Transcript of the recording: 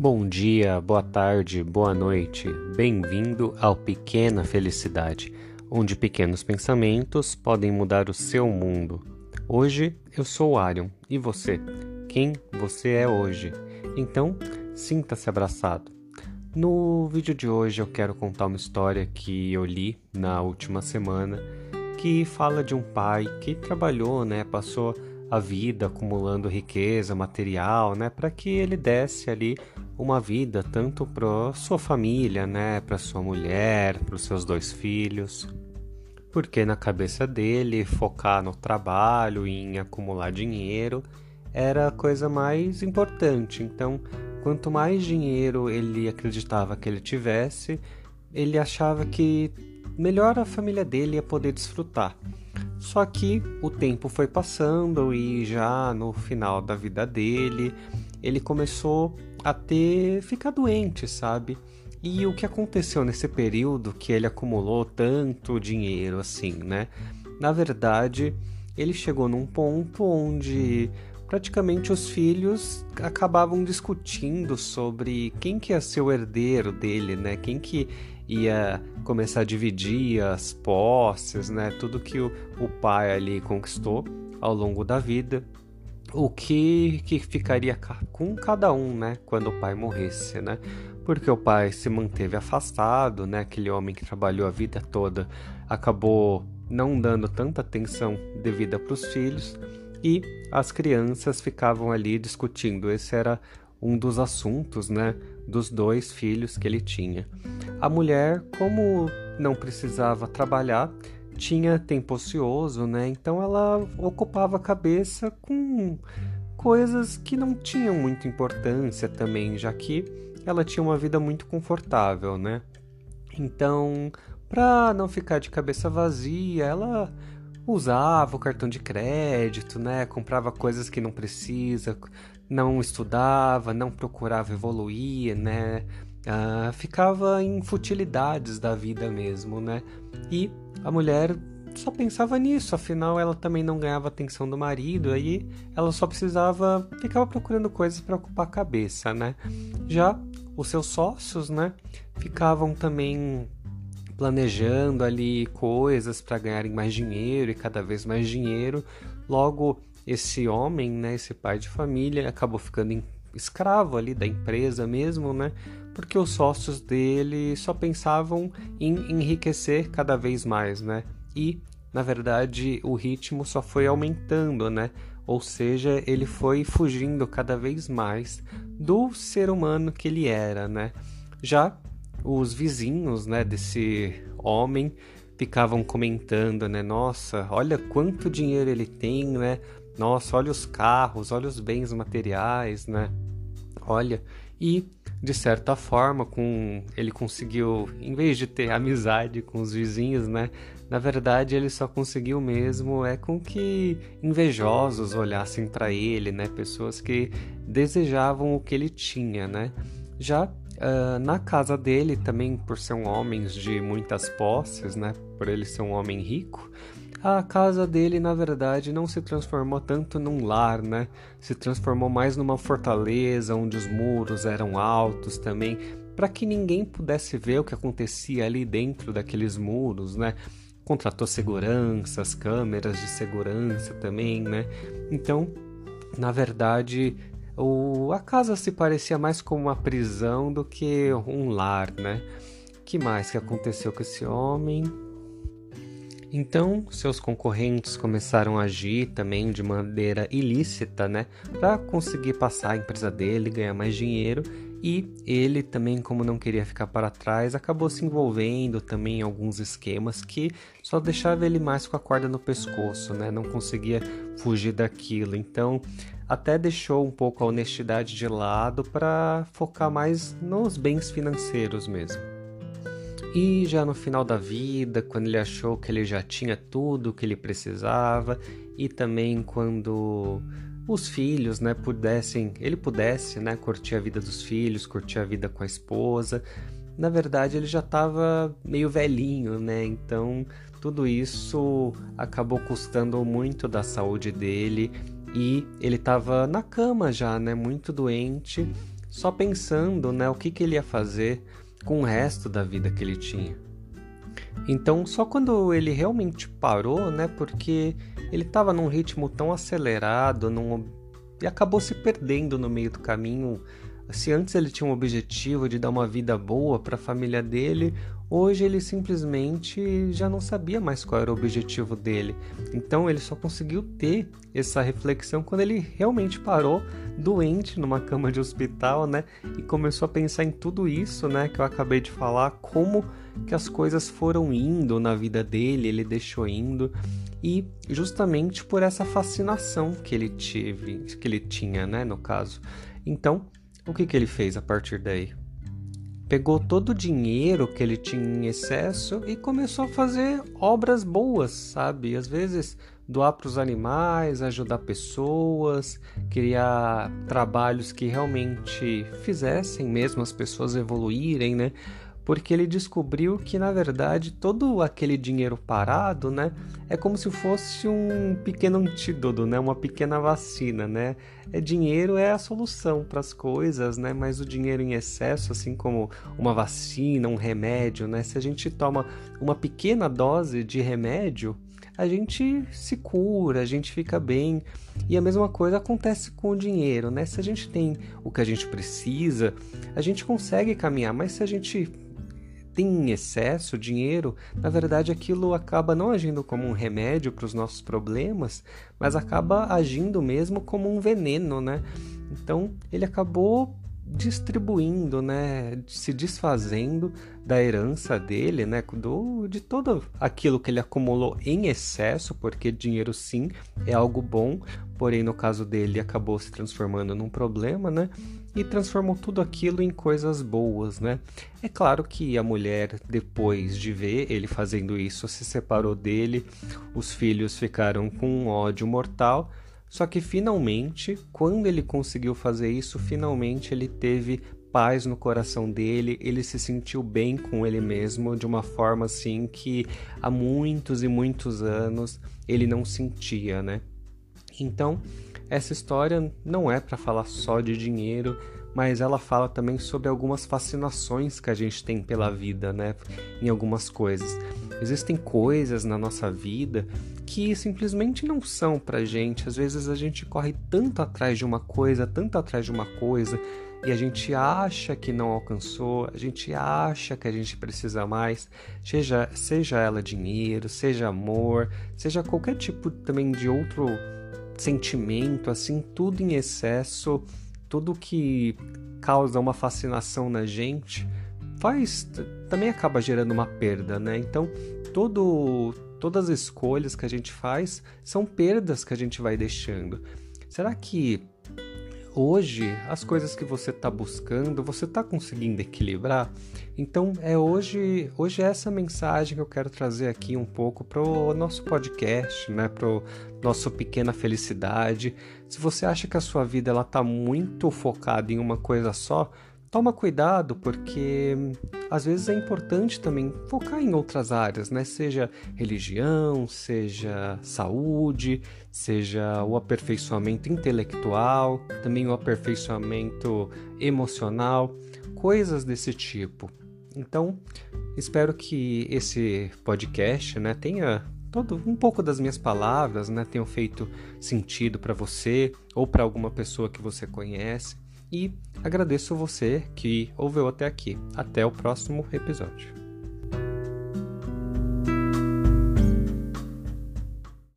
Bom dia, boa tarde, boa noite. Bem-vindo ao Pequena Felicidade, onde pequenos pensamentos podem mudar o seu mundo. Hoje eu sou Arion e você? Quem você é hoje? Então, sinta-se abraçado. No vídeo de hoje eu quero contar uma história que eu li na última semana que fala de um pai que trabalhou, né, passou a vida acumulando riqueza material, né, para que ele desse ali uma vida tanto para sua família, né, para sua mulher, para os seus dois filhos. Porque na cabeça dele focar no trabalho em acumular dinheiro era a coisa mais importante. Então, quanto mais dinheiro ele acreditava que ele tivesse, ele achava que melhor a família dele ia poder desfrutar. Só que o tempo foi passando e já no final da vida dele, ele começou a ter ficar doente, sabe? E o que aconteceu nesse período que ele acumulou tanto dinheiro assim, né? Na verdade, ele chegou num ponto onde praticamente os filhos acabavam discutindo sobre quem que ia ser o herdeiro dele, né? Quem que ia começar a dividir as posses, né? Tudo que o, o pai ali conquistou ao longo da vida. O que, que ficaria com cada um, né? Quando o pai morresse, né? Porque o pai se manteve afastado, né? Aquele homem que trabalhou a vida toda acabou não dando tanta atenção devida para os filhos e as crianças ficavam ali discutindo. Esse era um dos assuntos, né, dos dois filhos que ele tinha. A mulher, como não precisava trabalhar, tinha tempo ocioso, né? Então ela ocupava a cabeça com coisas que não tinham muita importância também, já que ela tinha uma vida muito confortável, né? Então, para não ficar de cabeça vazia, ela usava o cartão de crédito, né? Comprava coisas que não precisa, não estudava, não procurava evoluir, né? Ah, ficava em futilidades da vida mesmo, né? E a mulher só pensava nisso, afinal ela também não ganhava atenção do marido, aí ela só precisava, ficava procurando coisas para ocupar a cabeça, né? Já os seus sócios, né, ficavam também planejando ali coisas para ganharem mais dinheiro e cada vez mais dinheiro. Logo, esse homem, né, esse pai de família, acabou ficando escravo ali da empresa mesmo, né? Porque os sócios dele só pensavam em enriquecer cada vez mais, né? E, na verdade, o ritmo só foi aumentando, né? Ou seja, ele foi fugindo cada vez mais do ser humano que ele era, né? Já os vizinhos, né, desse homem ficavam comentando, né, nossa, olha quanto dinheiro ele tem, né? Nossa, olha os carros, olha os bens materiais, né? Olha, e de certa forma, com ele conseguiu, em vez de ter amizade com os vizinhos, né? Na verdade, ele só conseguiu mesmo é com que invejosos olhassem para ele, né? Pessoas que desejavam o que ele tinha, né? Já Uh, na casa dele, também por ser um homem de muitas posses, né? Por ele ser um homem rico, a casa dele, na verdade, não se transformou tanto num lar, né? Se transformou mais numa fortaleza onde os muros eram altos também, para que ninguém pudesse ver o que acontecia ali dentro daqueles muros, né? Contratou seguranças, câmeras de segurança também, né? Então, na verdade, o, a casa se parecia mais como uma prisão do que um lar, né? que mais que aconteceu com esse homem? Então, seus concorrentes começaram a agir também de maneira ilícita, né, para conseguir passar a empresa dele, ganhar mais dinheiro, e ele também, como não queria ficar para trás, acabou se envolvendo também em alguns esquemas que só deixava ele mais com a corda no pescoço, né, não conseguia fugir daquilo. Então, até deixou um pouco a honestidade de lado para focar mais nos bens financeiros mesmo. E já no final da vida, quando ele achou que ele já tinha tudo o que ele precisava, e também quando os filhos, né, pudessem, ele pudesse, né, curtir a vida dos filhos, curtir a vida com a esposa. Na verdade, ele já estava meio velhinho, né? Então, tudo isso acabou custando muito da saúde dele e ele estava na cama já, né, muito doente, só pensando, né, o que, que ele ia fazer com o resto da vida que ele tinha. Então, só quando ele realmente parou, né, porque ele estava num ritmo tão acelerado, num... e acabou se perdendo no meio do caminho. Se antes ele tinha um objetivo de dar uma vida boa para a família dele, Hoje ele simplesmente já não sabia mais qual era o objetivo dele. Então ele só conseguiu ter essa reflexão quando ele realmente parou doente numa cama de hospital, né? E começou a pensar em tudo isso, né, que eu acabei de falar, como que as coisas foram indo na vida dele, ele deixou indo e justamente por essa fascinação que ele tive, que ele tinha, né, no caso. Então, o que que ele fez a partir daí? pegou todo o dinheiro que ele tinha em excesso e começou a fazer obras boas, sabe? Às vezes doar para os animais, ajudar pessoas, criar trabalhos que realmente fizessem mesmo as pessoas evoluírem, né? Porque ele descobriu que na verdade todo aquele dinheiro parado, né, é como se fosse um pequeno antídoto, né, uma pequena vacina, né? É dinheiro é a solução para as coisas, né? Mas o dinheiro em excesso, assim como uma vacina, um remédio, né? Se a gente toma uma pequena dose de remédio, a gente se cura, a gente fica bem. E a mesma coisa acontece com o dinheiro, né? Se a gente tem o que a gente precisa, a gente consegue caminhar, mas se a gente tem em excesso dinheiro, na verdade aquilo acaba não agindo como um remédio para os nossos problemas, mas acaba agindo mesmo como um veneno, né? Então ele acabou distribuindo, né, se desfazendo da herança dele, né, do, de todo aquilo que ele acumulou em excesso, porque dinheiro sim é algo bom, porém no caso dele acabou se transformando num problema, né, e transformou tudo aquilo em coisas boas, né. É claro que a mulher depois de ver ele fazendo isso se separou dele, os filhos ficaram com um ódio mortal só que finalmente, quando ele conseguiu fazer isso, finalmente ele teve paz no coração dele, ele se sentiu bem com ele mesmo de uma forma assim que há muitos e muitos anos ele não sentia, né? Então, essa história não é para falar só de dinheiro, mas ela fala também sobre algumas fascinações que a gente tem pela vida, né? Em algumas coisas. Existem coisas na nossa vida que simplesmente não são pra gente. Às vezes a gente corre tanto atrás de uma coisa, tanto atrás de uma coisa, e a gente acha que não alcançou, a gente acha que a gente precisa mais, seja, seja ela dinheiro, seja amor, seja qualquer tipo também de outro sentimento, assim, tudo em excesso tudo que causa uma fascinação na gente faz também acaba gerando uma perda, né? Então, todo, todas as escolhas que a gente faz são perdas que a gente vai deixando. Será que hoje as coisas que você está buscando, você está conseguindo equilibrar? Então é hoje, hoje é essa mensagem que eu quero trazer aqui um pouco para o nosso podcast, né? Para nosso pequena felicidade. Se você acha que a sua vida ela está muito focada em uma coisa só, toma cuidado porque às vezes é importante também focar em outras áreas, né? Seja religião, seja saúde, seja o aperfeiçoamento intelectual, também o aperfeiçoamento emocional, coisas desse tipo. Então, espero que esse podcast, né, tenha todo um pouco das minhas palavras, né, tenham feito sentido para você ou para alguma pessoa que você conhece. E agradeço você que ouviu até aqui. Até o próximo episódio.